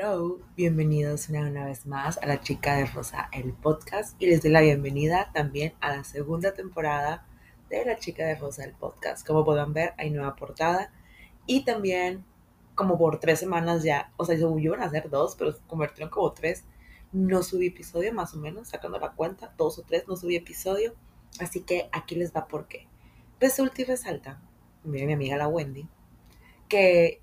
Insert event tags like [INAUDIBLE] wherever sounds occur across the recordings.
Hello, bienvenidos una, vez más a La Chica de Rosa, el podcast, y les doy la bienvenida también a la segunda temporada de La Chica de Rosa, el podcast. Como pueden ver, hay nueva portada y también como por tres semanas ya, o sea, yo iban a ser dos, pero se convirtieron como tres. No subí episodio, más o menos, sacando la cuenta, dos o tres, no subí episodio. Así que aquí les va por qué. Resulta y resalta, mire mi amiga la Wendy, que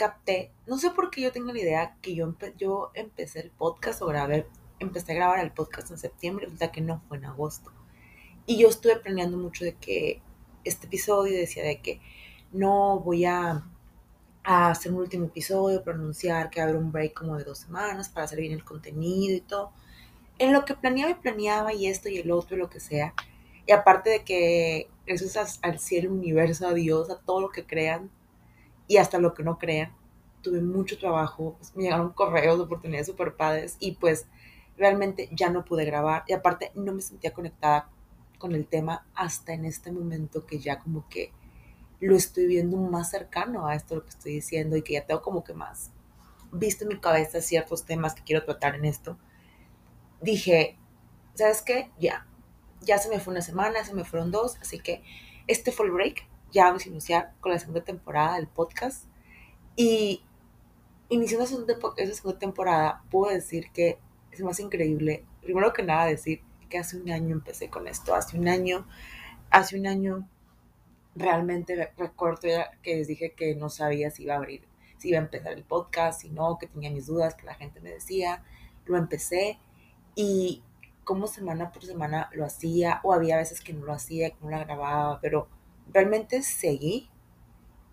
capté, no sé por qué yo tengo la idea que yo, yo empecé el podcast o grabé, empecé a grabar el podcast en septiembre, resulta que no fue en agosto. Y yo estuve planeando mucho de que este episodio decía de que no voy a, a hacer un último episodio, pronunciar que va a haber un break como de dos semanas para hacer bien el contenido y todo. En lo que planeaba y planeaba y esto y el otro y lo que sea. Y aparte de que eso es al cielo, universo, a Dios, a todo lo que crean, y hasta lo que no crean. Tuve mucho trabajo, me llegaron correos de oportunidades super padres y pues realmente ya no pude grabar y aparte no me sentía conectada con el tema hasta en este momento que ya como que lo estoy viendo más cercano a esto lo que estoy diciendo y que ya tengo como que más visto en mi cabeza ciertos temas que quiero tratar en esto. Dije, ¿sabes qué? Ya, ya se me fue una semana, se me fueron dos, así que este fue el break ya vamos a iniciar con la segunda temporada del podcast. Y iniciando esa segunda temporada, puedo decir que es más increíble. Primero que nada, decir que hace un año empecé con esto. Hace un año, hace un año realmente recuerdo que les dije que no sabía si iba a abrir, si iba a empezar el podcast, si no, que tenía mis dudas, que la gente me decía. Lo empecé y como semana por semana lo hacía, o había veces que no lo hacía, que no la grababa, pero realmente seguí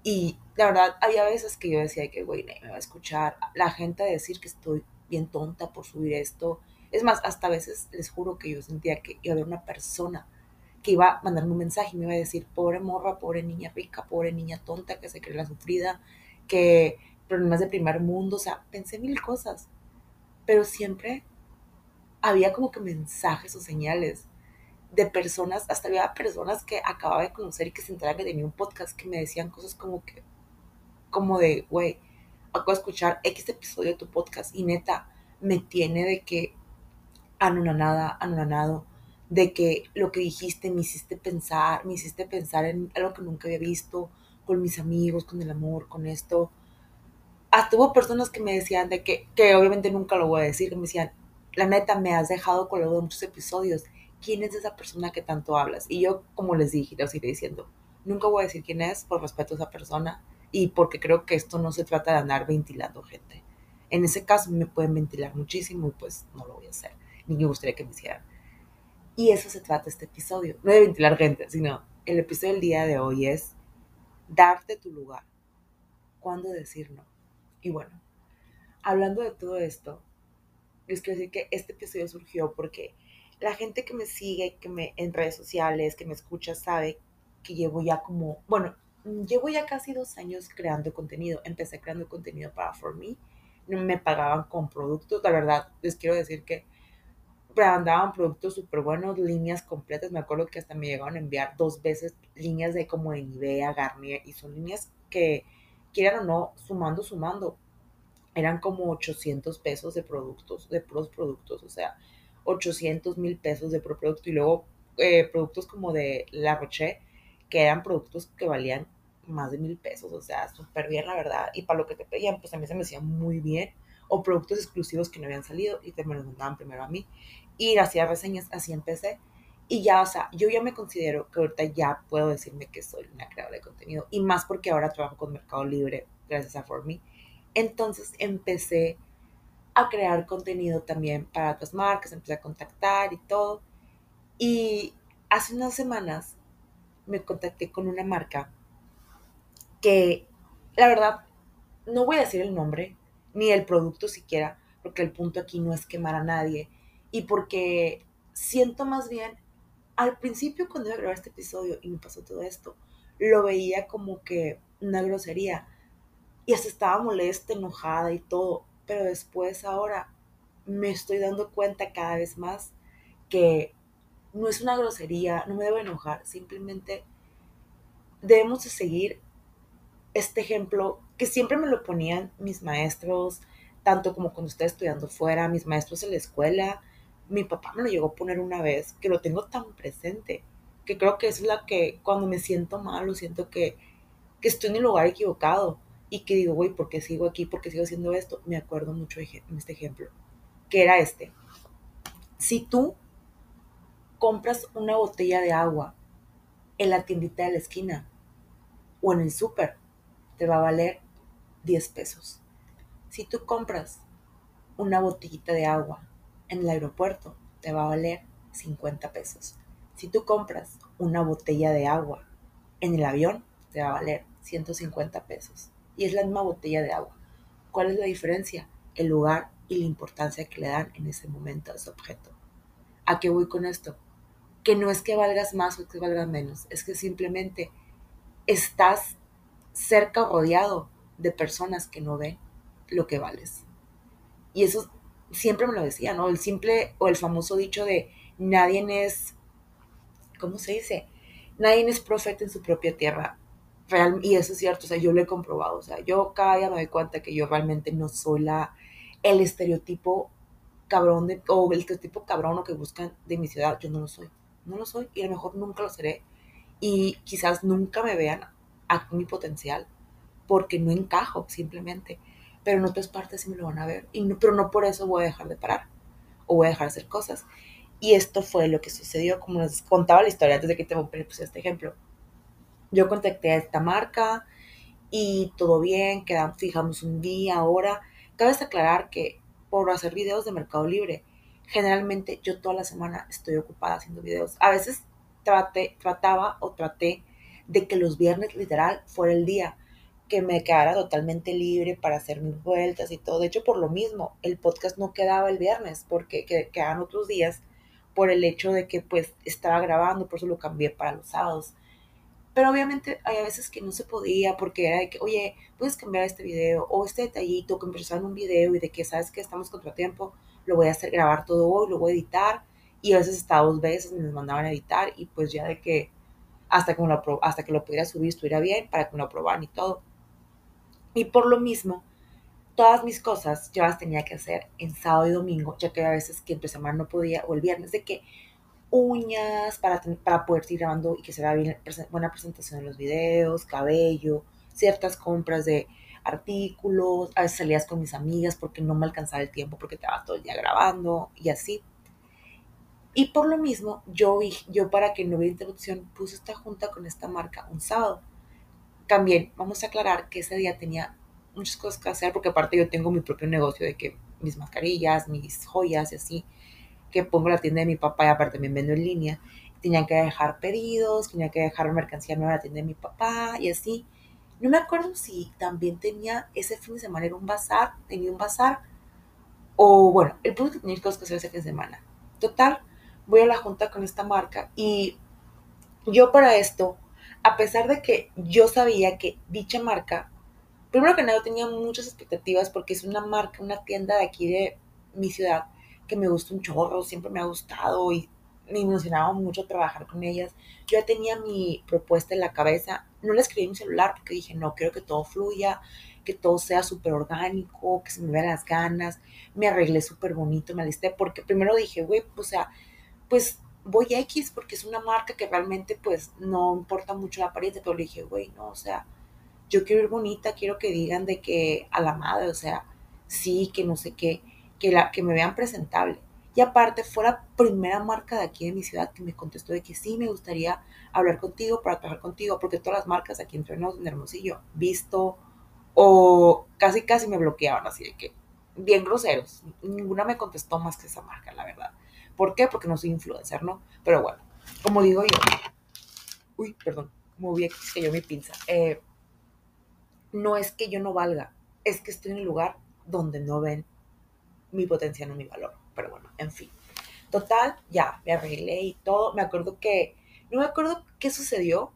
y la verdad había veces que yo decía que, güey, nadie me va a escuchar. La gente a decir que estoy bien tonta por subir esto. Es más, hasta a veces les juro que yo sentía que iba a haber una persona que iba a mandarme un mensaje y me iba a decir, pobre morra, pobre niña rica, pobre niña tonta que se cree la sufrida, que problemas de primer mundo, o sea, pensé mil cosas, pero siempre había como que mensajes o señales de personas, hasta había personas que acababa de conocer y que se enteraban que tenía un podcast que me decían cosas como que, como de, güey, acabo de escuchar X episodio de tu podcast y neta, me tiene de que anonanada, anonanado, de que lo que dijiste me hiciste pensar, me hiciste pensar en algo que nunca había visto, con mis amigos, con el amor, con esto. Hasta hubo personas que me decían de que, que obviamente nunca lo voy a decir, que me decían, la neta, me has dejado con lo muchos episodios quién es esa persona que tanto hablas. Y yo, como les dije, lo seguiré diciendo, nunca voy a decir quién es por respeto a esa persona y porque creo que esto no se trata de andar ventilando gente. En ese caso me pueden ventilar muchísimo y pues no lo voy a hacer, ni me gustaría que me hicieran. Y eso se trata este episodio, no de ventilar gente, sino el episodio del día de hoy es darte tu lugar, cuándo decir no. Y bueno, hablando de todo esto, les quiero decir que este episodio surgió porque la gente que me sigue, que me en redes sociales, que me escucha, sabe que llevo ya como, bueno, llevo ya casi dos años creando contenido. Empecé creando contenido para For Me. No me pagaban con productos. La verdad, les quiero decir que andaban productos súper buenos, líneas completas. Me acuerdo que hasta me llegaron a enviar dos veces líneas de como de Nivea, Garnier. Y son líneas que, quieran o no, sumando, sumando, eran como 800 pesos de productos, de puros productos. O sea, 800 mil pesos de producto y luego eh, productos como de La Roche, que eran productos que valían más de mil pesos, o sea, súper bien la verdad, y para lo que te pedían, pues a mí se me hacía muy bien, o productos exclusivos que no habían salido y te me los mandaban primero a mí, y hacía reseñas, así empecé, y ya, o sea, yo ya me considero que ahorita ya puedo decirme que soy una creadora de contenido, y más porque ahora trabajo con Mercado Libre, gracias a For Me, entonces empecé a crear contenido también para otras marcas, empecé a contactar y todo. Y hace unas semanas me contacté con una marca que, la verdad, no voy a decir el nombre, ni el producto siquiera, porque el punto aquí no es quemar a nadie. Y porque siento más bien, al principio cuando iba a grabar este episodio y me pasó todo esto, lo veía como que una grosería. Y hasta estaba molesta, enojada y todo pero después ahora me estoy dando cuenta cada vez más que no es una grosería, no me debo enojar, simplemente debemos de seguir este ejemplo que siempre me lo ponían mis maestros, tanto como cuando estoy estudiando fuera, mis maestros en la escuela, mi papá me lo llegó a poner una vez, que lo tengo tan presente, que creo que es la que cuando me siento mal siento que, que estoy en el lugar equivocado y que digo, güey, ¿por qué sigo aquí? ¿Por qué sigo haciendo esto? Me acuerdo mucho de este ejemplo, que era este. Si tú compras una botella de agua en la tiendita de la esquina o en el súper, te va a valer 10 pesos. Si tú compras una botellita de agua en el aeropuerto, te va a valer 50 pesos. Si tú compras una botella de agua en el avión, te va a valer 150 pesos. Y es la misma botella de agua. ¿Cuál es la diferencia? El lugar y la importancia que le dan en ese momento a ese objeto. ¿A qué voy con esto? Que no es que valgas más o que valgas menos, es que simplemente estás cerca o rodeado de personas que no ven lo que vales. Y eso siempre me lo decía, ¿no? El simple o el famoso dicho de nadie es, ¿cómo se dice? Nadie es profeta en su propia tierra. Real, y eso es cierto, o sea, yo lo he comprobado, o sea, yo cada día me doy cuenta que yo realmente no soy la, el estereotipo cabrón de, o el estereotipo cabrón o que buscan de mi ciudad, yo no lo soy, no lo soy y a lo mejor nunca lo seré y quizás nunca me vean a mi potencial porque no encajo simplemente pero en otras partes sí me lo van a ver. Y no, pero no por eso voy a dejar de parar o voy a dejar de hacer cosas. Y esto fue lo que sucedió, como les contaba la historia antes de que te puse este ejemplo. Yo contacté a esta marca y todo bien, quedamos, fijamos un día, hora. Cabe aclarar que por hacer videos de Mercado Libre, generalmente yo toda la semana estoy ocupada haciendo videos. A veces traté, trataba o traté de que los viernes literal fuera el día que me quedara totalmente libre para hacer mis vueltas y todo. De hecho, por lo mismo, el podcast no quedaba el viernes, porque quedaban otros días por el hecho de que pues estaba grabando, por eso lo cambié para los sábados. Pero obviamente hay veces que no se podía porque era de que, oye, puedes cambiar este video o este detallito empezó en un video y de que sabes que estamos tiempo lo voy a hacer grabar todo hoy, lo voy a editar. Y a veces hasta dos veces me mandaban a editar y pues ya de que hasta que, lo, hasta que lo pudiera subir estuviera bien para que me lo aprobaran y todo. Y por lo mismo, todas mis cosas yo las tenía que hacer en sábado y domingo, ya que a veces que entre semana no podía, o el viernes, de que uñas para, para poder ir grabando y que se vea bien, buena presentación en los videos, cabello, ciertas compras de artículos, a veces salías con mis amigas porque no me alcanzaba el tiempo porque estaba todo el día grabando y así. Y por lo mismo, yo, yo para que no hubiera interrupción, puse esta junta con esta marca un sábado. También vamos a aclarar que ese día tenía muchas cosas que hacer porque aparte yo tengo mi propio negocio de que mis mascarillas, mis joyas y así, que pongo la tienda de mi papá y aparte también vendo en línea. Tenía que dejar pedidos, tenía que dejar mercancía nueva en la tienda de mi papá y así. No me acuerdo si también tenía ese fin de semana, era un bazar, tenía un bazar, o bueno, el punto que tenía cosas que hacer ese fin de semana. Total, voy a la junta con esta marca y yo para esto a pesar de que yo sabía que dicha marca, primero que nada, tenía muchas expectativas porque es una marca, una tienda de aquí de mi ciudad que me gusta un chorro, siempre me ha gustado y me emocionaba mucho trabajar con ellas. Yo ya tenía mi propuesta en la cabeza, no la escribí en mi celular porque dije, no, quiero que todo fluya, que todo sea súper orgánico, que se me vean las ganas. Me arreglé súper bonito, me alisté, porque primero dije, güey, o sea, pues voy a X porque es una marca que realmente pues no importa mucho la apariencia, pero le dije, güey, no, o sea, yo quiero ir bonita, quiero que digan de que a la madre, o sea, sí, que no sé qué, que, la, que me vean presentable. Y aparte fue la primera marca de aquí de mi ciudad que me contestó de que sí, me gustaría hablar contigo para trabajar contigo, porque todas las marcas aquí entre nosotros en Hermosillo, visto o casi casi me bloqueaban así de que bien groseros. Ninguna me contestó más que esa marca, la verdad. ¿Por qué? Porque no soy influencer, ¿no? Pero bueno, como digo yo, uy, perdón, como vi que yo mi pinza, eh, no es que yo no valga, es que estoy en el lugar donde no ven mi potencial o mi valor. Pero bueno, en fin. Total, ya, me arreglé y todo. Me acuerdo que, no me acuerdo qué sucedió,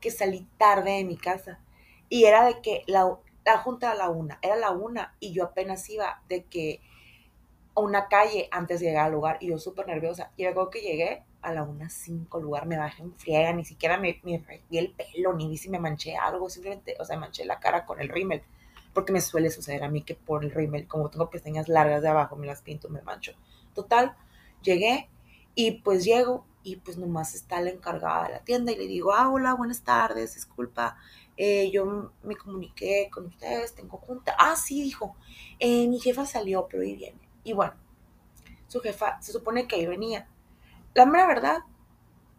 que salí tarde de mi casa. Y era de que la, la junta era la una, era la una y yo apenas iba de que a una calle antes de llegar al lugar y yo súper nerviosa. Y luego que llegué a la 1.05 lugar, me bajé en friega, ni siquiera me, me el pelo, ni vi si me manché algo, simplemente, o sea, manché la cara con el rímel. Porque me suele suceder a mí que por el rímel, como tengo pestañas largas de abajo, me las pinto, me mancho. Total, llegué y pues llego y pues nomás está la encargada de la tienda y le digo, ah, hola, buenas tardes, disculpa, eh, yo me comuniqué con ustedes, tengo junta. Ah, sí, dijo, eh, mi jefa salió, pero ahí viene. Y bueno, su jefa se supone que ahí venía. La mera verdad,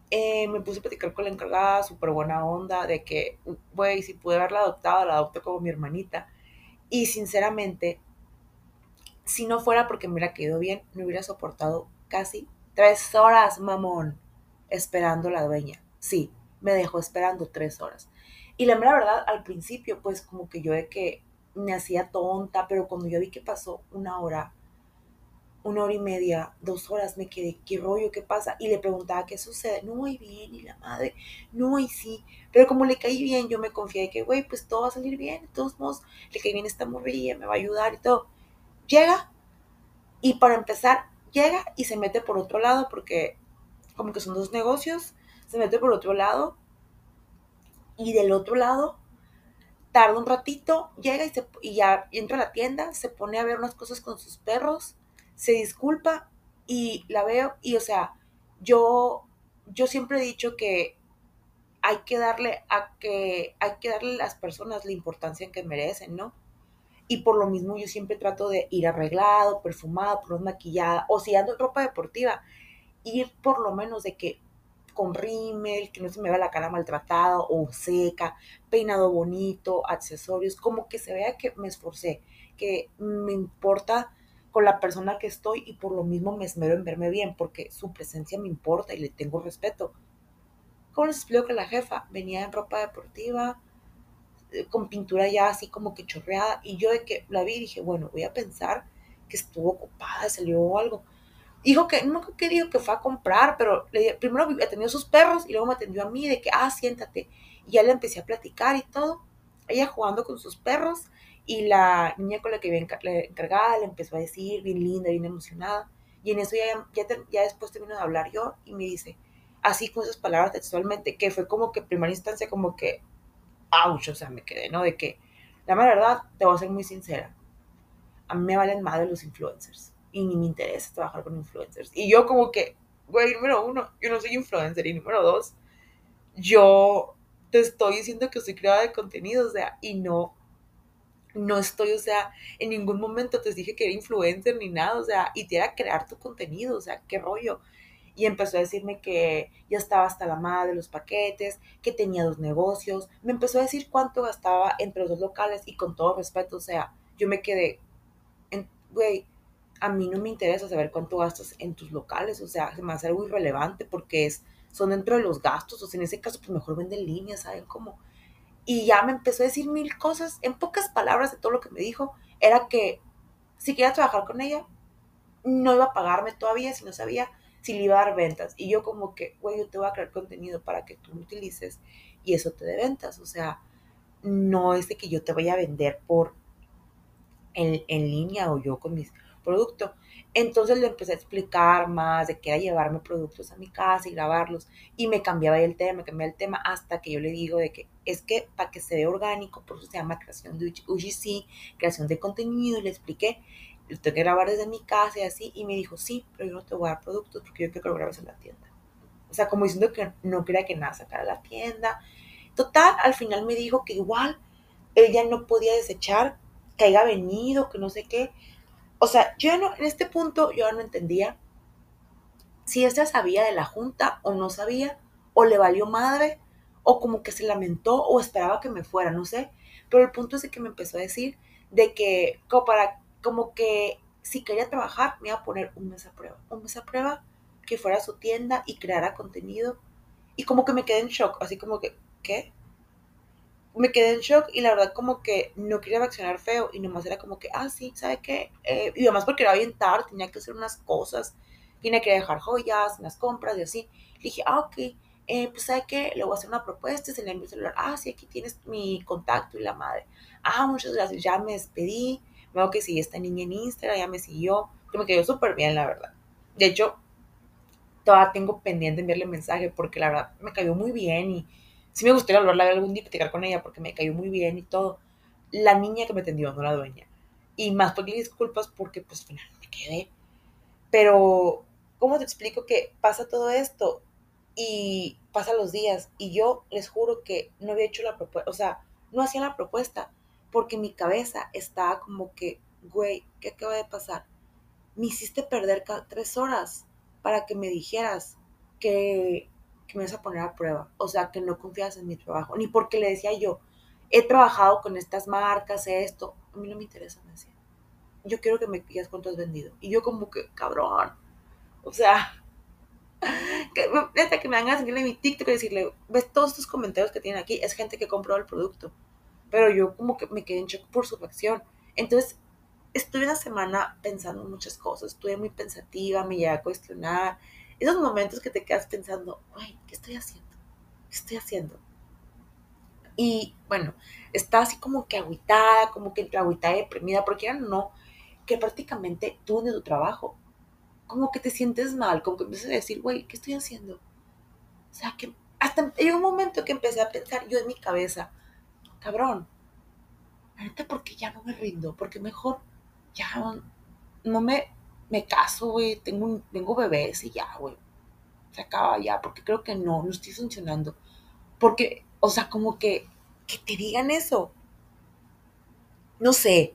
eh, me puse a platicar con la encargada, súper buena onda, de que, güey, si pude haberla adoptado, la adopté como mi hermanita. Y sinceramente, si no fuera porque me hubiera quedado bien, me hubiera soportado casi tres horas, mamón, esperando la dueña. Sí, me dejó esperando tres horas. Y la mera verdad, al principio, pues como que yo de que me hacía tonta, pero cuando yo vi que pasó una hora, una hora y media, dos horas, me quedé, ¿qué rollo? ¿Qué pasa? Y le preguntaba, ¿qué sucede? No, y bien, y la madre, no, y sí. Pero como le caí bien, yo me confié de que, güey, pues todo va a salir bien, de todos modos, le caí bien esta morrilla, me va a ayudar y todo. Llega, y para empezar, llega y se mete por otro lado, porque como que son dos negocios, se mete por otro lado, y del otro lado tarda un ratito, llega y, se, y ya entra a la tienda, se pone a ver unas cosas con sus perros, se disculpa y la veo y o sea, yo, yo siempre he dicho que hay que darle a que hay que darle a las personas la importancia que merecen, ¿no? Y por lo mismo yo siempre trato de ir arreglado, perfumado, por maquillada, o si ando en ropa deportiva, ir por lo menos de que con rímel, que no se me vea la cara maltratada o seca, peinado bonito, accesorios, como que se vea que me esforcé, que me importa con la persona que estoy y por lo mismo me esmero en verme bien, porque su presencia me importa y le tengo respeto. ¿Cómo les explico que la jefa venía en ropa deportiva, eh, con pintura ya así como que chorreada, y yo de que la vi dije, bueno, voy a pensar que estuvo ocupada, salió algo. Dijo que, no que dijo que fue a comprar, pero le, primero atendió a sus perros y luego me atendió a mí de que, ah, siéntate. Y ya le empecé a platicar y todo. Ella jugando con sus perros y la niña con la que había encargada le empezó a decir, bien linda, bien emocionada. Y en eso ya, ya, después termino de hablar yo y me dice, así con esas palabras textualmente, que fue como que primera instancia como que, ouch, o sea, me quedé, ¿no? De que, la verdad, te voy a ser muy sincera, a mí me valen madre los influencers y ni me interesa trabajar con influencers. Y yo como que, güey, número uno, yo no soy influencer y número dos, yo te estoy diciendo que soy creadora de contenido, o sea, y no no estoy, o sea, en ningún momento te dije que era influencer ni nada, o sea, y te era crear tu contenido, o sea, qué rollo. Y empezó a decirme que ya estaba hasta la madre de los paquetes, que tenía dos negocios. Me empezó a decir cuánto gastaba entre los dos locales y con todo respeto, o sea, yo me quedé, güey, a mí no me interesa saber cuánto gastas en tus locales, o sea, se me hace algo irrelevante porque es, son dentro de los gastos, o sea, en ese caso, pues mejor venden líneas, ¿saben cómo? Y ya me empezó a decir mil cosas. En pocas palabras de todo lo que me dijo, era que si quería trabajar con ella, no iba a pagarme todavía si no sabía si le iba a dar ventas. Y yo como que, güey, yo te voy a crear contenido para que tú lo utilices y eso te dé ventas. O sea, no es de que yo te vaya a vender por en, en línea o yo con mis productos. Entonces le empecé a explicar más de que era llevarme productos a mi casa y grabarlos. Y me cambiaba el tema, me cambiaba el tema hasta que yo le digo de que es que para que se vea orgánico, por eso se llama creación de UGC, creación de contenido. Y le expliqué, lo tengo que grabar desde mi casa y así. Y me dijo, sí, pero yo no te voy a dar productos porque yo quiero que lo grabes en la tienda. O sea, como diciendo que no quería que nada sacara la tienda. Total, al final me dijo que igual ella no podía desechar, que haya venido, que no sé qué o sea, yo no, en este punto yo no entendía si ella sabía de la junta o no sabía, o le valió madre, o como que se lamentó o esperaba que me fuera, no sé. Pero el punto es de que me empezó a decir de que como para, como que si quería trabajar me iba a poner un mes a prueba, un mes a prueba que fuera a su tienda y creara contenido. Y como que me quedé en shock, así como que, ¿qué? Me quedé en shock y la verdad como que no quería reaccionar feo y nomás era como que, ah, sí, ¿sabe qué? Eh, y además porque era bien tarde, tenía que hacer unas cosas, tenía que dejar joyas, unas compras y así. Le dije, ah, ok, eh, pues ¿sabe qué? Le voy a hacer una propuesta, se le envió el celular, ah, sí, aquí tienes mi contacto y la madre. Ah, muchas gracias, ya me despedí, veo que sigue esta niña en Instagram, ya me siguió, que me quedó súper bien, la verdad. De hecho, todavía tengo pendiente enviarle mensaje porque la verdad me cayó muy bien y sí me gustaría hablarla algún día y platicar con ella porque me cayó muy bien y todo. la niña que me atendió, no la dueña. Y más porque disculpas porque pues al final me quedé. Pero, ¿cómo te explico que pasa todo esto? Y pasa los días y yo les juro que no había hecho la propuesta, o sea, no hacía la propuesta porque mi cabeza estaba como que, güey, ¿qué acaba de pasar? Me hiciste perder tres horas para que me dijeras que, que me vas a poner a prueba, o sea, que no confías en mi trabajo, ni porque le decía yo, he trabajado con estas marcas, esto, a mí no me interesa, me decía. Yo quiero que me digas cuánto has vendido. Y yo como que, cabrón, o sea, que, [LAUGHS] que me a seguirle mi TikTok y decirle, ves todos estos comentarios que tienen aquí, es gente que compró el producto. Pero yo como que me quedé en shock por su reacción. Entonces, estuve una semana pensando en muchas cosas, estuve muy pensativa, me llegué a cuestionar. Esos momentos que te quedas pensando, güey, ¿qué estoy haciendo? ¿Qué estoy haciendo? Y bueno, estaba así como que agüitada, como que agüitada deprimida, porque ya no, que prácticamente tú de tu trabajo como que te sientes mal, como que empiezas a decir, güey, ¿qué estoy haciendo? O sea, que hasta llegó un momento que empecé a pensar yo en mi cabeza, cabrón, ahorita porque ya no me rindo, porque mejor ya no me, me caso, güey, tengo, tengo bebés y ya, güey, se acaba ya, porque creo que no, no estoy funcionando. Porque, o sea, como que, que te digan eso. No sé,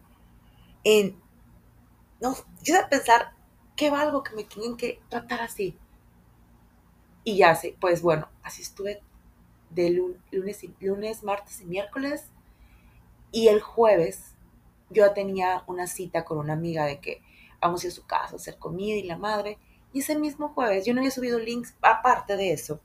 en, no, yo a pensar, ¿qué valgo que me tienen que tratar así? Y ya sé, pues bueno, así estuve de lunes, lunes, martes y miércoles. Y el jueves yo tenía una cita con una amiga de que vamos a ir a su casa a hacer comida y la madre. Y ese mismo jueves yo no había subido links. Aparte de eso,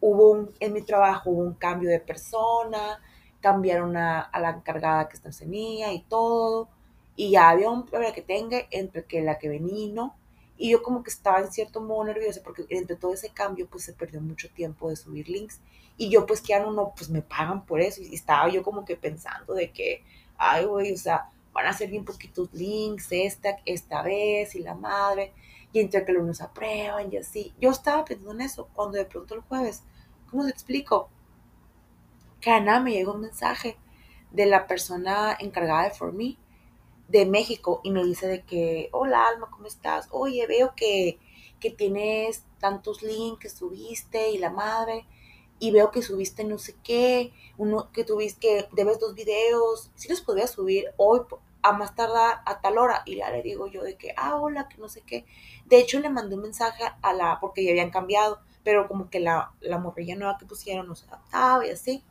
hubo un, en mi trabajo hubo un cambio de persona, cambiaron a, la encargada que está en y todo. Y ya había un problema que tenga entre que la que venía y no. Y yo como que estaba en cierto modo nerviosa porque entre todo ese cambio pues se perdió mucho tiempo de subir links. Y yo pues que ya no, pues me pagan por eso. Y estaba yo como que pensando de que, ay, güey, o sea, van a ser bien poquitos links esta, esta vez y la madre. Y entre que los aprueban y así. Yo estaba pensando en eso cuando de pronto el jueves, ¿cómo te explico? Que nada me llegó un mensaje de la persona encargada de For Me de México y me dice de que, hola Alma, ¿cómo estás? Oye, veo que, que tienes tantos links que subiste y la madre, y veo que subiste no sé qué, uno que tuviste, que debes dos videos, si los podría subir hoy a más tardar a tal hora, y ya le digo yo de que, ah, hola, que no sé qué. De hecho, le mandé un mensaje a la, porque ya habían cambiado, pero como que la, la morrilla nueva que pusieron no se adaptaba y así.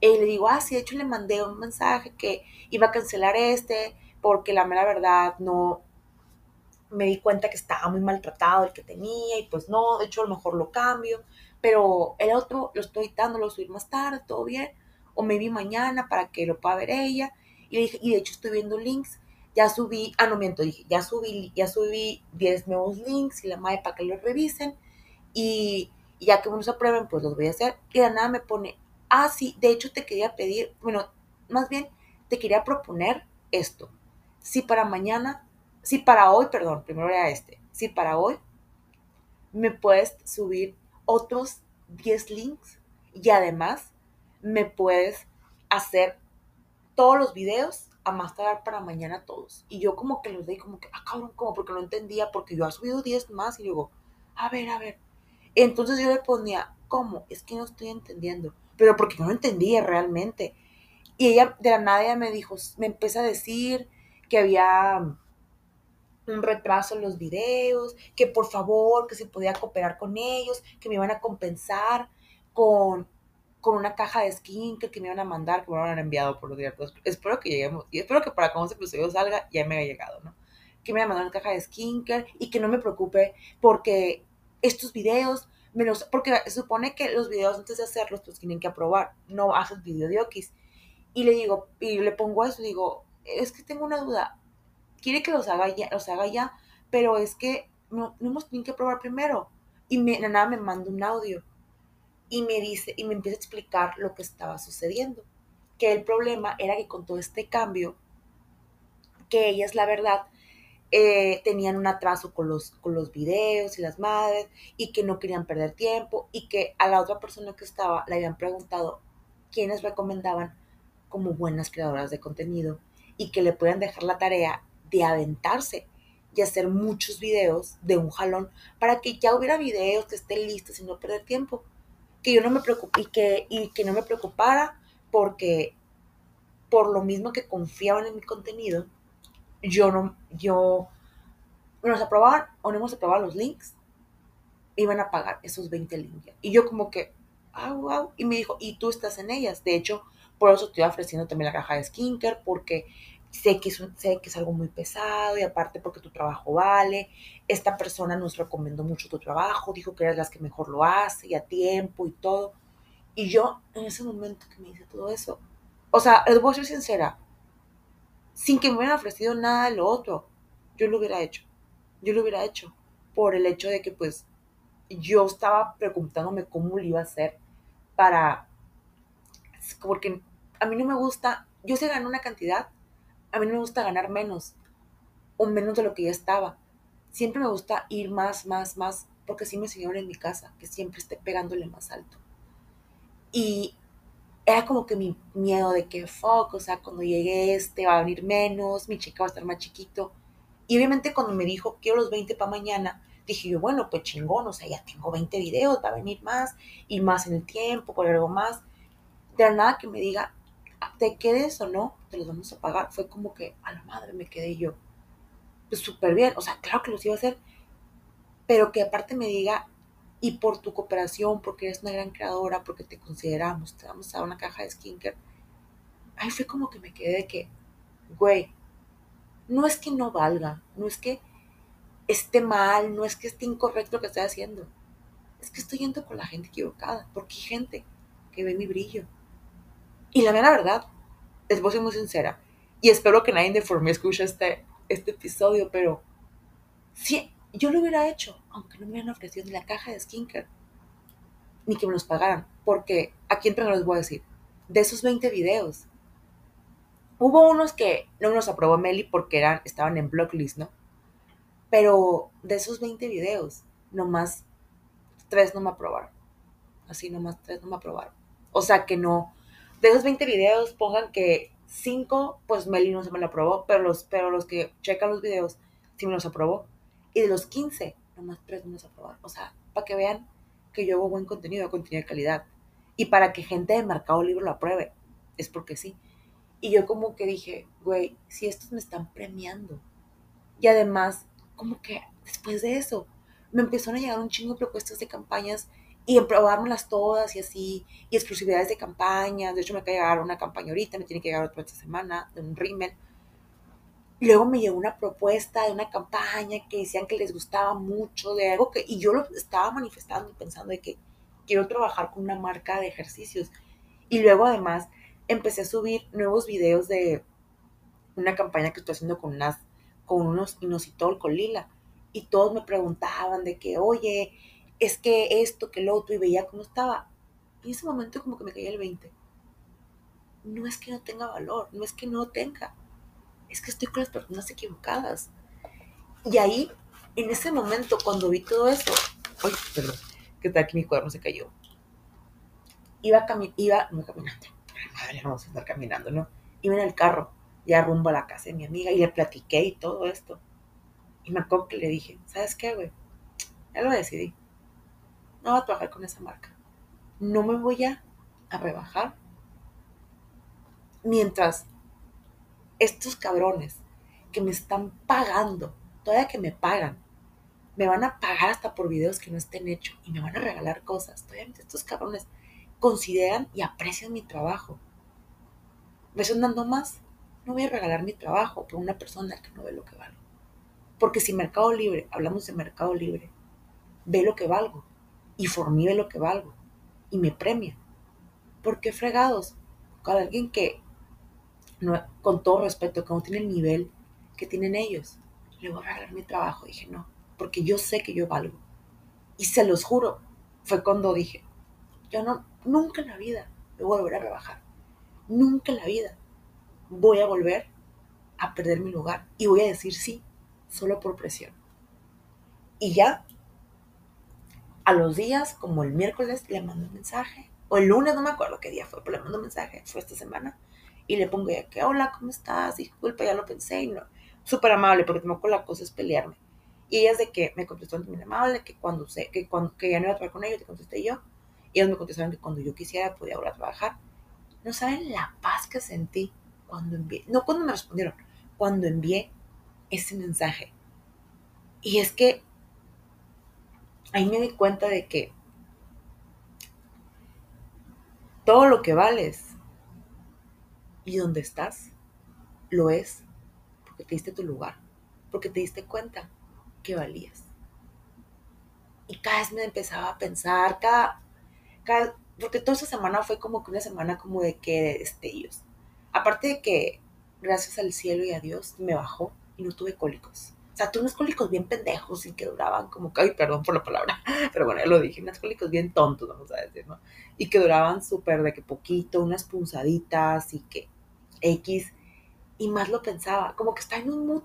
Y le digo, ah, sí, de hecho le mandé un mensaje que iba a cancelar este, porque la mera verdad no me di cuenta que estaba muy maltratado el que tenía, y pues no, de hecho a lo mejor lo cambio, pero el otro lo estoy dando, lo subir más tarde, todo bien, o me vi mañana para que lo pueda ver ella, y dije, y de hecho estoy viendo links, ya subí, ah, no miento, dije, ya subí, ya subí 10 nuevos links y la madre para que los revisen, y, y ya que unos aprueben, pues los voy a hacer, y de nada me pone, ah, sí, de hecho te quería pedir, bueno, más bien te quería proponer esto. Si para mañana, si para hoy, perdón, primero era este, si para hoy me puedes subir otros 10 links y además me puedes hacer todos los videos a más tardar para mañana todos. Y yo como que los di como que, ah, cabrón, como porque no entendía, porque yo he subido 10 más y digo, a ver, a ver. Entonces yo le ponía, ¿cómo? Es que no estoy entendiendo pero porque no lo entendía realmente. Y ella de la nada me dijo, me empieza a decir que había un retraso en los videos, que por favor, que se podía cooperar con ellos, que me iban a compensar con, con una caja de skincare que me iban a mandar, que me van enviado por los directos. Espero que lleguemos, y espero que para cuando ese episodio salga ya me haya llegado, ¿no? Que me iban a mandar una caja de skincare y que no me preocupe porque estos videos menos, porque se supone que los videos antes de hacerlos, pues tienen que aprobar, no haces video de Okis. Y le digo, y le pongo eso, digo, es que tengo una duda, quiere que los haga ya, los haga ya, pero es que no, no hemos tenido que probar primero. Y me, nada me manda un audio y me dice, y me empieza a explicar lo que estaba sucediendo. Que el problema era que con todo este cambio, que ella es la verdad, eh, tenían un atraso con los, con los videos y las madres y que no querían perder tiempo y que a la otra persona que estaba le habían preguntado quiénes recomendaban como buenas creadoras de contenido y que le puedan dejar la tarea de aventarse y hacer muchos videos de un jalón para que ya hubiera videos que estén listos y no perder tiempo. Que yo no me preocupe y que, y que no me preocupara porque por lo mismo que confiaban en mi contenido, yo no, yo, nos aprobaban o no hemos aprobado los links, iban a pagar esos 20 links. Y yo como que, ah, wow, y me dijo, y tú estás en ellas. De hecho, por eso estoy ofreciendo también la caja de skincare, porque sé que, es sé que es algo muy pesado y aparte porque tu trabajo vale. Esta persona nos recomendó mucho tu trabajo, dijo que eres las que mejor lo hace y a tiempo y todo. Y yo, en ese momento que me dice todo eso, o sea, les voy a ser sincera, sin que me hubieran ofrecido nada de lo otro, yo lo hubiera hecho. Yo lo hubiera hecho por el hecho de que pues yo estaba preguntándome cómo lo iba a hacer para, porque a mí no me gusta, yo sé ganar una cantidad, a mí no me gusta ganar menos o menos de lo que ya estaba. Siempre me gusta ir más, más, más, porque sí me enseñaron en mi casa que siempre esté pegándole más alto. Y era como que mi miedo de que, fuck, o sea, cuando llegue este va a venir menos, mi chica va a estar más chiquito. Y obviamente cuando me dijo, quiero los 20 para mañana, dije yo, bueno, pues chingón, o sea, ya tengo 20 videos, va a venir más, y más en el tiempo, por algo más. De nada que me diga, te quedes o no, te los vamos a pagar. Fue como que, a la madre, me quedé yo. Pues súper bien, o sea, claro que los iba a hacer, pero que aparte me diga, y por tu cooperación, porque eres una gran creadora, porque te consideramos, te damos a una caja de skincare. Ahí fue como que me quedé de que, güey, no es que no valga, no es que esté mal, no es que esté incorrecto lo que estoy haciendo. Es que estoy yendo con la gente equivocada, porque hay gente que ve mi brillo. Y la mera verdad, les voy a ser muy sincera, y espero que nadie de For escuche este, este episodio, pero sí, yo lo hubiera hecho, aunque no me hubieran ofrecido ni la caja de skincare, ni que me los pagaran, porque aquí entre les voy a decir, de esos 20 videos, hubo unos que no los aprobó Meli porque eran, estaban en blocklist, ¿no? Pero de esos 20 videos, nomás tres no me aprobaron. Así nomás tres no me aprobaron. O sea que no, de esos 20 videos pongan que 5, pues Meli no se me lo aprobó, pero los, pero los que checan los videos sí me los aprobó. Y de los 15, nomás tres vamos a probar. O sea, para que vean que yo hago buen contenido, contenido de calidad. Y para que gente de Mercado Libre lo apruebe. Es porque sí. Y yo como que dije, güey, si estos me están premiando. Y además, como que después de eso, me empezaron a llegar un chingo de propuestas de campañas y probármelas todas y así, y exclusividades de campañas. De hecho, me acaba de llegar una campaña ahorita, me tiene que llegar otra esta semana, de un rímel luego me llegó una propuesta de una campaña que decían que les gustaba mucho, de algo que, y yo lo estaba manifestando y pensando de que quiero trabajar con una marca de ejercicios. Y luego además empecé a subir nuevos videos de una campaña que estoy haciendo con unas, con unos inositol con lila. Y todos me preguntaban de que, oye, es que esto, que lo otro, y veía cómo estaba. Y en ese momento como que me caía el 20. No es que no tenga valor, no es que no tenga es que estoy con las personas equivocadas. Y ahí, en ese momento, cuando vi todo eso, ay, perdón, que está aquí mi cuaderno se cayó. Iba, cami iba no caminando, madre, vamos a estar caminando, ¿no? Iba en el carro, ya rumbo a la casa de mi amiga, y le platiqué y todo esto. Y me acuerdo que le dije, ¿sabes qué, güey? Ya lo decidí. No voy a trabajar con esa marca. No me voy a, rebajar mientras estos cabrones que me están pagando, todavía que me pagan, me van a pagar hasta por videos que no estén hechos y me van a regalar cosas. Todavía estos cabrones consideran y aprecian mi trabajo. ¿Me están dando más? No voy a regalar mi trabajo por una persona que no ve lo que valgo. Porque si Mercado Libre, hablamos de Mercado Libre, ve lo que valgo y ve lo que valgo y me premia. ¿Por qué fregados? Con alguien que con todo respeto, que no tiene el nivel que tienen ellos, le voy a regalar mi trabajo. Dije, no, porque yo sé que yo valgo. Y se los juro, fue cuando dije, yo no, nunca en la vida me voy a volver a rebajar. Nunca en la vida voy a volver a perder mi lugar y voy a decir sí, solo por presión. Y ya, a los días, como el miércoles, le mando un mensaje, o el lunes, no me acuerdo qué día fue, pero le mando un mensaje, fue esta semana, Y le pongo ya que, hola, ¿cómo estás? Disculpa, ya lo pensé y no. Súper amable, porque tengo con la cosa es pelearme. Y ella es de que me contestó muy amable, que cuando sé, que cuando que ya no iba a trabajar con ellos, te contesté yo. Y ellos me contestaron que cuando yo quisiera podía volver a trabajar. No saben la paz que sentí cuando envié, no cuando me respondieron, cuando envié ese mensaje. Y es que ahí me di cuenta de que todo lo que vales y donde estás lo es porque te diste tu lugar, porque te diste cuenta que valías. Y cada vez me empezaba a pensar, cada, cada, porque toda esa semana fue como que una semana como de que de destellos. Aparte de que, gracias al cielo y a Dios, me bajó y no tuve cólicos. O sea, tuve unos cólicos bien pendejos y que duraban como, ay, perdón por la palabra, [LAUGHS] pero bueno, ya lo dije, unos cólicos bien tontos, vamos a decir, ¿no? Y que duraban súper de que poquito, unas punzaditas y que X. Y más lo pensaba, como que está en un mood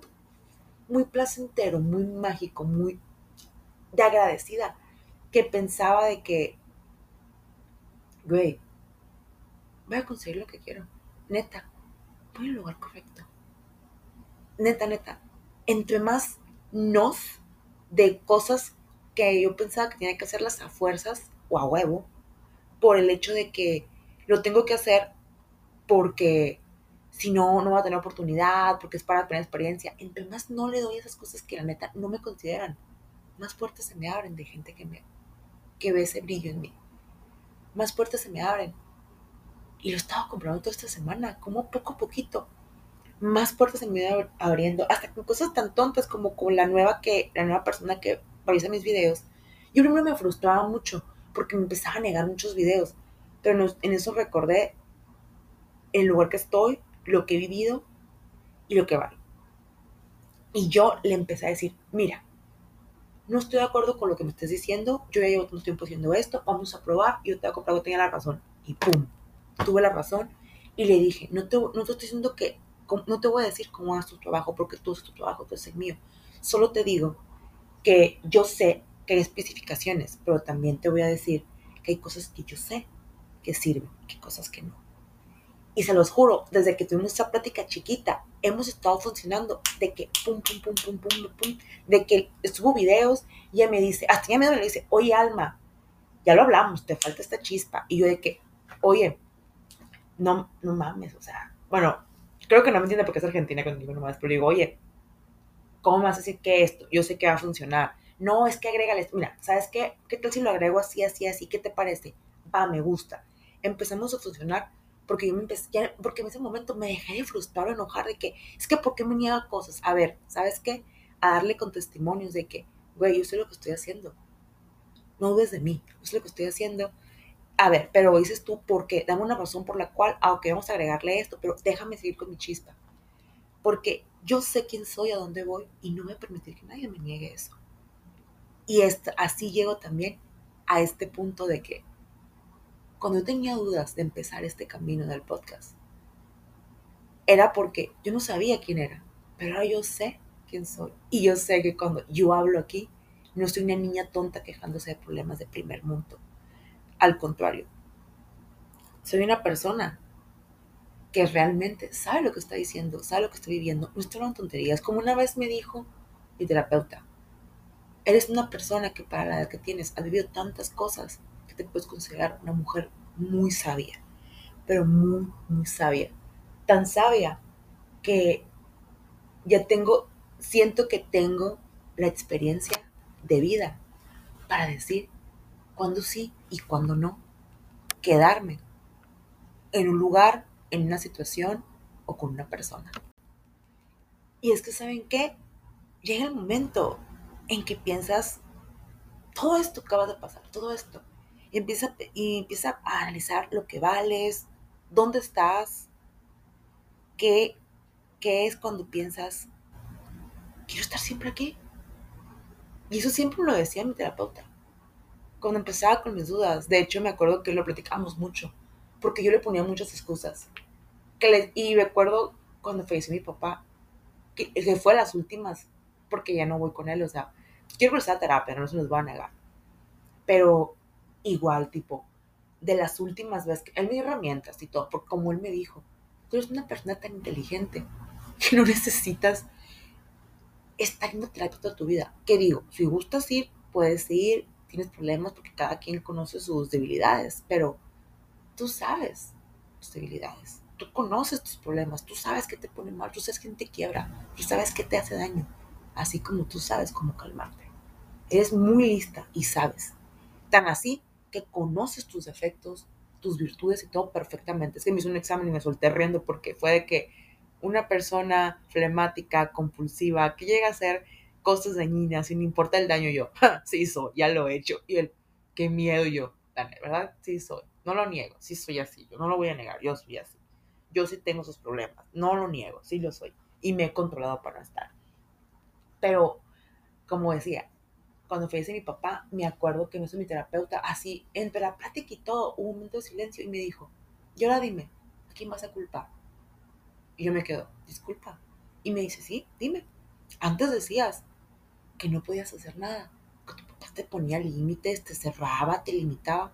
muy placentero, muy mágico, muy de agradecida, que pensaba de que, güey, voy a conseguir lo que quiero. Neta, voy al lugar correcto. Neta, neta. Entre más nos de cosas que yo pensaba que tenía que hacerlas a fuerzas o a huevo, por el hecho de que lo tengo que hacer porque si no, no va a tener oportunidad, porque es para tener experiencia. Entre más no le doy esas cosas que la neta no me consideran, más puertas se me abren de gente que, me, que ve ese brillo en mí. Más puertas se me abren. Y lo estaba comprando toda esta semana, como poco a poquito. Más puertas se me iban abriendo, hasta con cosas tan tontas como con la nueva que la nueva persona que revisa mis videos. Yo primero me frustraba mucho porque me empezaba a negar muchos videos, pero en eso recordé el lugar que estoy, lo que he vivido y lo que vale. Y yo le empecé a decir, mira, no estoy de acuerdo con lo que me estés diciendo, yo ya llevo tanto tiempo haciendo esto, vamos a probar, yo te voy a comprar, tenía la razón. Y pum, tuve la razón y le dije, no te, no te estoy diciendo que, no te voy a decir cómo haces tu trabajo, porque tú haces tu trabajo, tú es el mío. Solo te digo que yo sé que hay especificaciones, pero también te voy a decir que hay cosas que yo sé que sirven, que cosas que no. Y se los juro, desde que tuvimos esta plática chiquita, hemos estado funcionando de que pum, pum, pum, pum, pum, pum, de que subo videos y ella me dice, hasta ella me dice, oye Alma, ya lo hablamos, te falta esta chispa. Y yo de que, oye, no, no mames, o sea, bueno, creo que no me entiende porque es argentina conmigo nomás, pero digo, oye, ¿cómo vas a decir que esto? Yo sé que va a funcionar. No, es que agrégale, mira, ¿sabes qué? ¿Qué tal si lo agrego así, así, así? ¿Qué te parece? Va, me gusta. Empezamos a funcionar porque yo me empecé, porque en ese momento me dejé de frustrar enojar de que, es que ¿por qué me niega cosas? A ver, ¿sabes qué? A darle con testimonios de que, güey, yo sé lo que estoy haciendo. No dudes de mí, yo sé lo que estoy haciendo. A ver, pero dices tú, ¿por qué? Dame una razón por la cual, aunque vamos a agregarle esto, pero déjame seguir con mi chispa. Porque yo sé quién soy, a dónde voy, y no voy a permitir que nadie me niegue eso. Y así llego también a este punto de que cuando yo tenía dudas de empezar este camino del podcast, era porque yo no sabía quién era, pero ahora yo sé quién soy. Y yo sé que cuando yo hablo aquí, no soy una niña tonta quejándose de problemas de primer mundo. Al contrario, soy una persona que realmente sabe lo que está diciendo, sabe lo que está viviendo. No estoy hablando tonterías. Como una vez me dijo mi terapeuta, eres una persona que para la edad que tienes ha vivido tantas cosas te puedes considerar una mujer muy sabia, pero muy, muy sabia. Tan sabia que ya tengo, siento que tengo la experiencia de vida para decir cuándo sí y cuándo no. Quedarme en un lugar, en una situación o con una persona. Y es que, ¿saben qué? Llega el momento en que piensas, todo esto acaba de pasar, todo esto, y empieza, y empieza a analizar lo que vales, dónde estás, qué, qué es cuando piensas, quiero estar siempre aquí. Y eso siempre lo decía mi terapeuta. Cuando empezaba con mis dudas, de hecho me acuerdo que lo platicamos mucho, porque yo le ponía muchas excusas. Que le, y recuerdo cuando falleció mi papá, que, que fue las últimas, porque ya no voy con él, o sea, quiero empezar a terapia, no se los voy a negar. Pero igual, tipo, de las últimas veces, él me dio herramientas y todo, porque como él me dijo, tú eres una persona tan inteligente que no necesitas estar en terapia toda tu vida. ¿Qué digo? Si gustas ir, puedes ir, tienes problemas porque cada quien conoce sus debilidades, pero tú sabes tus debilidades, tú conoces tus problemas, tú sabes qué te pone mal, tú sabes quién te quiebra, tú sabes qué te hace daño, así como tú sabes cómo calmarte. Eres muy lista y sabes. Tan así que conoces tus defectos, tus virtudes y todo perfectamente. Es que me hice un examen y me solté riendo porque fue de que una persona flemática, compulsiva, que llega a hacer cosas dañinas, sin importa el daño, yo, [LAUGHS] sí soy, ya lo he hecho. Y el, qué miedo yo, ¿verdad? Sí soy, no lo niego, sí soy así, yo no lo voy a negar, yo soy así. Yo sí tengo esos problemas, no lo niego, sí lo soy. Y me he controlado para estar. Pero, como decía, cuando fallece mi papá, me acuerdo que no soy mi terapeuta, así, entre la plática y todo, un momento de silencio y me dijo, y ahora dime, ¿a quién vas a culpar? Y yo me quedo, disculpa. Y me dice, sí, dime. Antes decías que no podías hacer nada, que tu papá te ponía límites, te cerraba, te limitaba.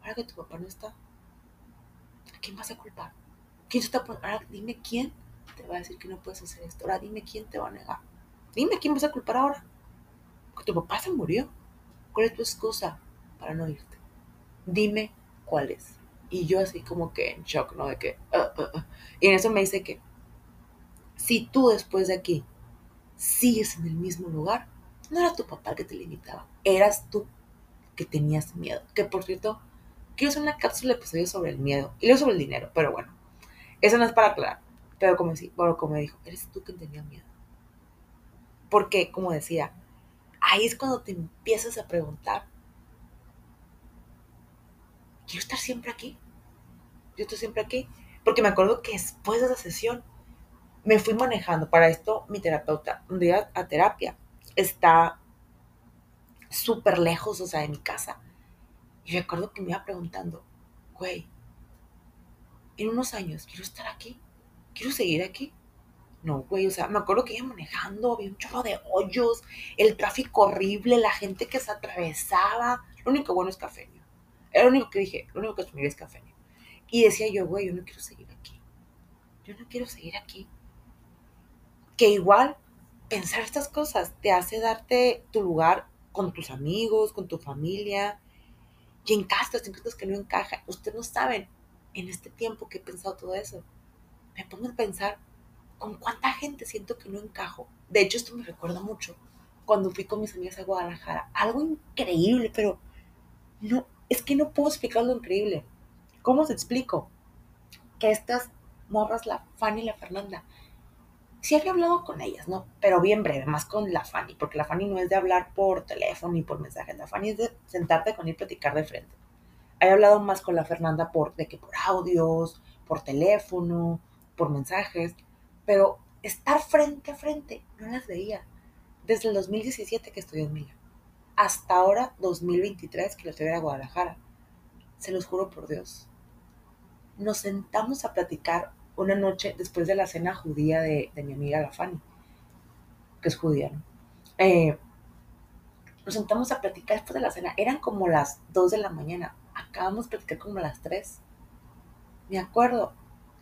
Ahora que tu papá no está, ¿a quién vas a culpar? ¿Quién está Ahora dime quién te va a decir que no puedes hacer esto. Ahora dime quién te va a negar. Dime quién vas a culpar ahora. Que tu papá se murió. ¿Cuál es tu excusa para no irte? Dime cuál es. Y yo así como que en shock, ¿no? De que... Uh, uh, uh. Y en eso me dice que si tú después de aquí sigues en el mismo lugar, no era tu papá que te limitaba, eras tú que tenías miedo. Que por cierto, quiero hacer una cápsula de episodios sobre el miedo y luego sobre el dinero, pero bueno, eso no es para aclarar. Pero como, bueno, como dijo, eres tú quien tenía miedo. Porque, como decía, ahí es cuando te empiezas a preguntar, quiero estar siempre aquí. Yo estoy siempre aquí. Porque me acuerdo que después de esa sesión me fui manejando. Para esto, mi terapeuta, un día a terapia, está súper lejos, o sea, de mi casa. Y recuerdo que me iba preguntando, güey, en unos años quiero estar aquí, quiero seguir aquí. No, güey, o sea, me acuerdo que iba manejando, había un chorro de hoyos, el tráfico horrible, la gente que se atravesaba. Lo único bueno es café. Era lo único que dije, lo único que asumí es café. Y decía yo, güey, yo no quiero seguir aquí. Yo no quiero seguir aquí. Que igual pensar estas cosas te hace darte tu lugar con tus amigos, con tu familia, y en en cosas que no encajan. Ustedes no saben, en este tiempo que he pensado todo eso, me pongo a pensar con cuánta gente siento que no encajo. De hecho, esto me recuerda mucho cuando fui con mis amigas a Guadalajara. Algo increíble, pero no, es que no puedo explicar lo increíble. ¿Cómo os explico? Que estas morras, la Fanny y la Fernanda, sí había hablado con ellas, ¿no? Pero bien breve, más con la Fanny, porque la Fanny no es de hablar por teléfono ni por mensaje, la Fanny es de sentarte con él y platicar de frente. He hablado más con la Fernanda por, de que por audios, por teléfono, por mensajes, pero estar frente a frente no las veía. Desde el 2017 que estoy en Mila, hasta ahora 2023 que la estoy a Guadalajara. Se los juro por Dios. Nos sentamos a platicar una noche después de la cena judía de, mi amiga la Fanny, que es judía, ¿no? Eh, nos sentamos a platicar después de la cena. Eran como las 2 de la mañana acabamos de platicar como las 3. Me acuerdo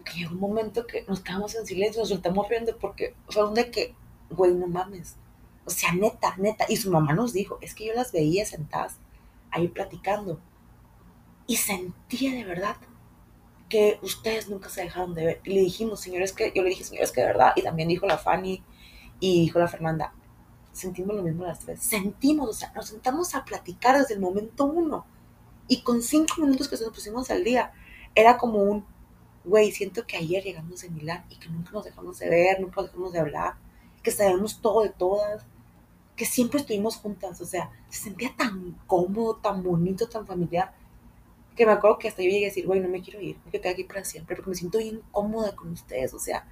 que llegó un momento que nos quedamos en silencio, nos soltamos riendo porque fue de que, güey, no mames. O sea, neta, neta. Y su mamá nos dijo, es que yo las veía sentadas ahí platicando. Y sentía de verdad que ustedes nunca se dejaron de ver. Y le dijimos, señores, que yo le dije, señores, que de verdad. Y también dijo la Fanny y dijo la Fernanda, sentimos lo mismo las tres. Sentimos, o sea, nos sentamos a platicar desde el momento uno. Y con cinco minutos que nos pusimos al día, era como un, güey, siento que ayer llegamos de Milán y que nunca nos dejamos de ver, nunca nos dejamos de hablar, que sabemos todo de todas, que siempre estuvimos juntas, o sea, se sentía tan cómodo, tan bonito, tan familiar, que me acuerdo que hasta yo llegué a decir, güey, no me quiero ir, me quedar aquí para siempre, porque me siento bien cómoda con ustedes, o sea,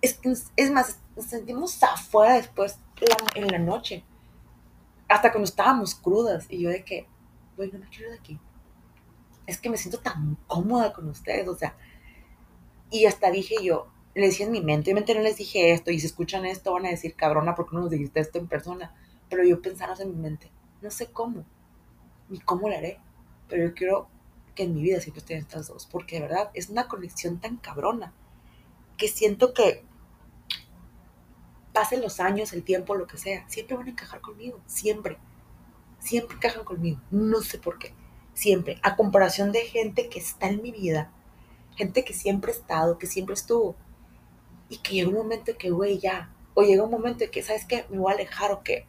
es, es más, nos sentimos afuera después en la noche, hasta cuando estábamos crudas, y yo de que, güey, no me quiero ir de aquí. Es que me siento tan cómoda con ustedes, o sea. Y hasta dije yo, le decía en mi mente, obviamente no les dije esto, y si escuchan esto van a decir, cabrona, ¿por qué no nos dijiste esto en persona? Pero yo pensaba en mi mente, no sé cómo, ni cómo lo haré, pero yo quiero que en mi vida siempre estén estas dos, porque de verdad es una conexión tan cabrona que siento que pasen los años, el tiempo, lo que sea, siempre van a encajar conmigo, siempre. Siempre encajan conmigo, no sé por qué, siempre. A comparación de gente que está en mi vida, gente que siempre ha estado, que siempre estuvo, y que llega un momento que, güey, ya, o llega un momento en que, ¿sabes qué? Me voy a alejar o qué.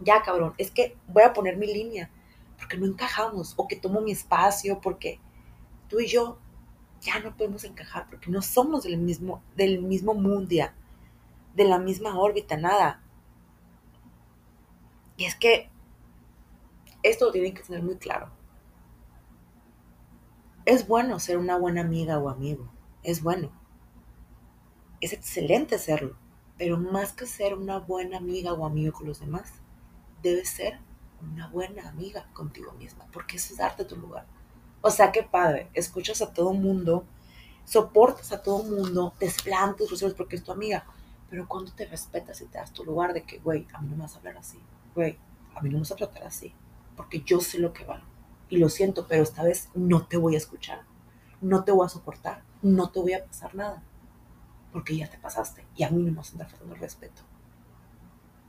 Ya, cabrón, es que voy a poner mi línea, porque no encajamos, o que tomo mi espacio, porque tú y yo ya no podemos encajar, porque no somos del mismo, del mismo mundia de la misma órbita, nada. Y es que esto lo tienen que tener muy claro. Es bueno ser una buena amiga o amigo, es bueno. Es excelente serlo, pero más que ser una buena amiga o amigo con los demás, debes ser una buena amiga contigo misma, porque eso es darte tu lugar. O sea, qué padre, escuchas a todo mundo, soportas a todo mundo, te tus porque es tu amiga, pero cuando te respetas y te das tu lugar de que, güey, a mí no me vas a hablar así, güey, a mí no me vas a tratar así, porque yo sé lo que valgo. Y lo siento, pero esta vez no te voy a escuchar, no te voy a soportar, no te voy a pasar nada, porque ya te pasaste y a mí no me vas a andar faltando respeto.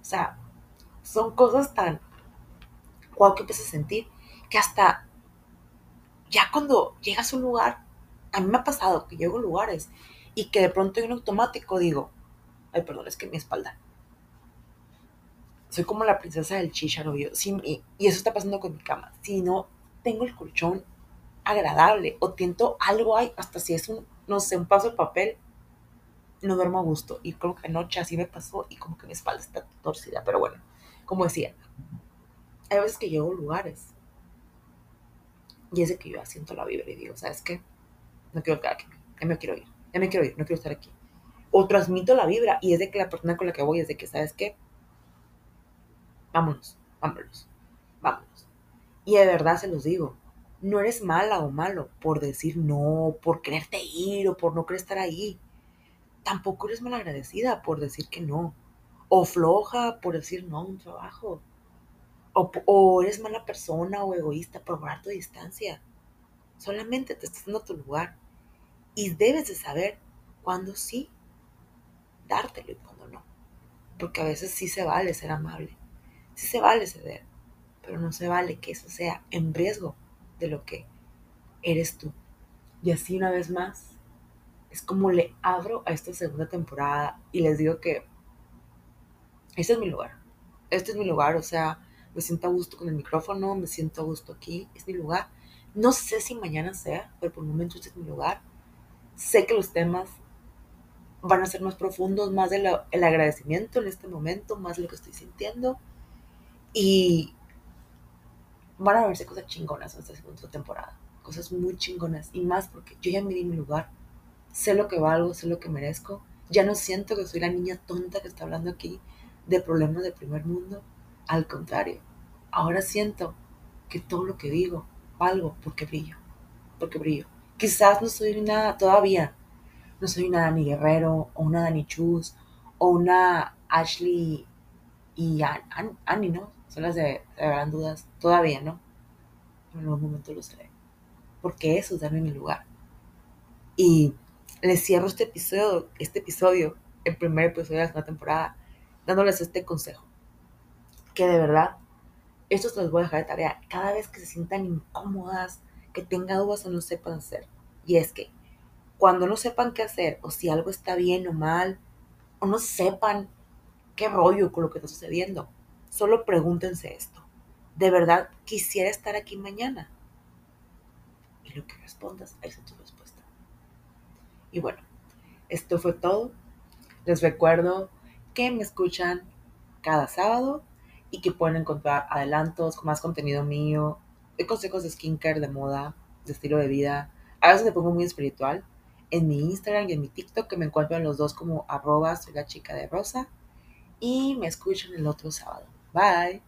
O sea, son cosas tan, cual que a sentir, que hasta ya cuando llegas a un lugar, a mí me ha pasado que llego a lugares y que de pronto en automático digo, Ay, perdón, es que mi espalda. Soy como la princesa del chicharo, yo. y, eso está pasando con mi cama. Si no tengo el colchón agradable o tiento algo ahí, hasta si es un, no sé, un paso de papel, no duermo a gusto. Y como que anoche así me pasó y como que mi espalda está torcida. Pero bueno, como decía, hay veces que llego a lugares y es de que yo siento la vibra y digo, ¿sabes qué? No quiero quedar aquí, ya me quiero ir, ya me quiero ir, no quiero estar aquí o transmito la vibra y es de que la persona con la que voy es de que, ¿sabes qué? Vámonos, vámonos, vámonos. Y de verdad se los digo, no eres mala o malo por decir no, por quererte ir o por no querer estar ahí. Tampoco eres malagradecida por decir que no. O floja por decir no a un trabajo. O, o eres mala persona o egoísta por guardar tu distancia. Solamente te estás dando tu lugar. Y debes de saber cuándo sí dártelo y cuando no. Porque a veces sí se vale ser amable, sí se vale ceder, pero no se vale que eso sea en riesgo de lo que eres tú. Y así una vez más, es como le abro a esta segunda temporada y les digo que este es mi lugar. Este es mi lugar, o sea, me siento a gusto con el micrófono, me siento a gusto aquí, es mi lugar. No sé si mañana sea, pero por el momento este es mi lugar. Sé que los temas van a ser más profundos, más el agradecimiento en este momento, más lo que estoy sintiendo. Y van a verse cosas chingonas en esta segunda temporada. Cosas muy chingonas. Y más porque yo ya me mi lugar. Sé lo que valgo, sé lo que merezco. Ya no siento que soy la niña tonta que está hablando aquí de problemas del primer mundo. Al contrario, ahora siento que todo lo que digo valgo porque brillo. Porque brillo. Quizás no soy nada todavía no soy una Dani Guerrero, o una Dani Chus, o una Ashley y Annie, ¿no? Son las de, de dudas. Todavía, ¿no? en algún momento lo seré. Porque eso es darme mi lugar. Y les cierro este episodio, este episodio, el primer episodio de la segunda temporada, dándoles este consejo. Que de verdad, esto se los voy a dejar de tarea. Cada vez que se sientan incómodas, que tengan dudas o no sepan hacer. Y es que cuando no sepan qué hacer o si algo está bien o mal, o no sepan qué rollo con lo que está sucediendo, solo pregúntense esto. ¿De verdad quisiera estar aquí mañana? Y lo que respondas, ahí está tu respuesta. Y bueno, esto fue todo. Les recuerdo que me escuchan cada sábado y que pueden encontrar adelantos, más contenido mío, de consejos de skincare, de moda, de estilo de vida. A veces me pongo muy espiritual, en mi Instagram y en mi TikTok, que me encuentran los dos como arroba soy la chica de rosa. Y me escuchan el otro sábado. Bye.